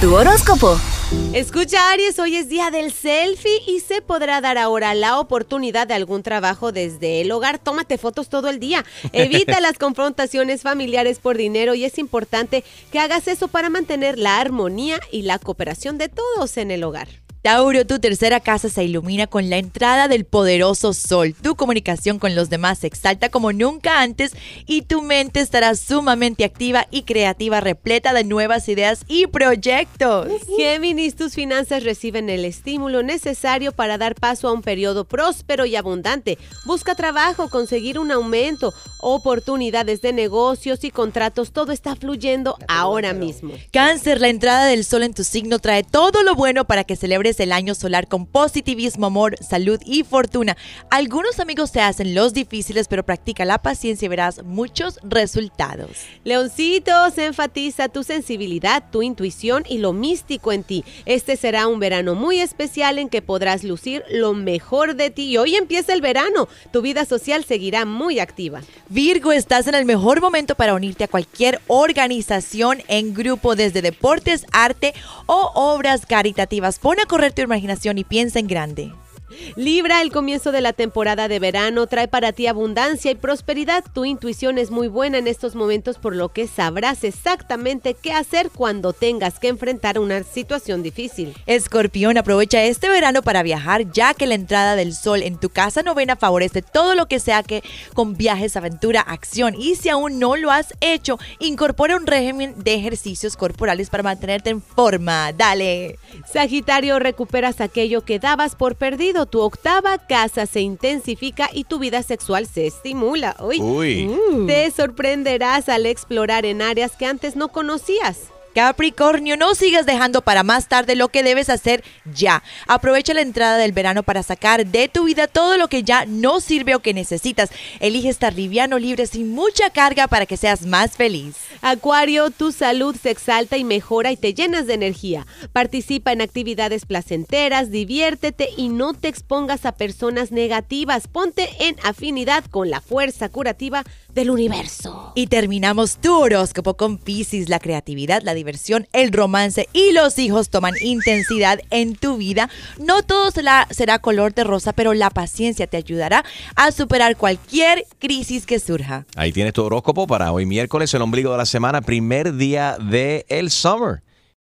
Tu horóscopo. Escucha Aries, hoy es día del selfie y se podrá dar ahora la oportunidad de algún trabajo desde el hogar. Tómate fotos todo el día. Evita las confrontaciones familiares por dinero y es importante que hagas eso para mantener la armonía y la cooperación de todos en el hogar. Tauro, tu tercera casa se ilumina con la entrada del poderoso sol. Tu comunicación con los demás se exalta como nunca antes y tu mente estará sumamente activa y creativa, repleta de nuevas ideas y proyectos. Géminis, tus finanzas reciben el estímulo necesario para dar paso a un periodo próspero y abundante. Busca trabajo, conseguir un aumento, oportunidades de negocios y contratos. Todo está fluyendo ahora mismo. Cáncer, la entrada del sol en tu signo trae todo lo bueno para que celebres el año solar con positivismo, amor, salud y fortuna. Algunos amigos se hacen los difíciles, pero practica la paciencia y verás muchos resultados. Leoncito, se enfatiza tu sensibilidad, tu intuición y lo místico en ti. Este será un verano muy especial en que podrás lucir lo mejor de ti. Y hoy empieza el verano. Tu vida social seguirá muy activa. Virgo, estás en el mejor momento para unirte a cualquier organización en grupo, desde deportes, arte o obras caritativas. Pon a correr tu imaginación y piensa en grande. Libra, el comienzo de la temporada de verano trae para ti abundancia y prosperidad. Tu intuición es muy buena en estos momentos, por lo que sabrás exactamente qué hacer cuando tengas que enfrentar una situación difícil. Escorpión, aprovecha este verano para viajar, ya que la entrada del sol en tu casa novena favorece todo lo que sea que con viajes, aventura, acción. Y si aún no lo has hecho, incorpora un régimen de ejercicios corporales para mantenerte en forma. Dale. Sagitario, recuperas aquello que dabas por perdido tu octava casa se intensifica y tu vida sexual se estimula. Uy, Uy. Mm. Te sorprenderás al explorar en áreas que antes no conocías. Capricornio, no sigas dejando para más tarde lo que debes hacer ya. Aprovecha la entrada del verano para sacar de tu vida todo lo que ya no sirve o que necesitas. Elige estar liviano, libre, sin mucha carga para que seas más feliz. Acuario, tu salud se exalta y mejora y te llenas de energía. Participa en actividades placenteras, diviértete y no te expongas a personas negativas. Ponte en afinidad con la fuerza curativa del universo. Y terminamos tu horóscopo con Pisces. La creatividad, la diversión, el romance y los hijos toman intensidad en tu vida. No todo será, será color de rosa, pero la paciencia te ayudará a superar cualquier crisis que surja. Ahí tienes tu horóscopo para hoy miércoles, el ombligo de la semana, primer día del el summer.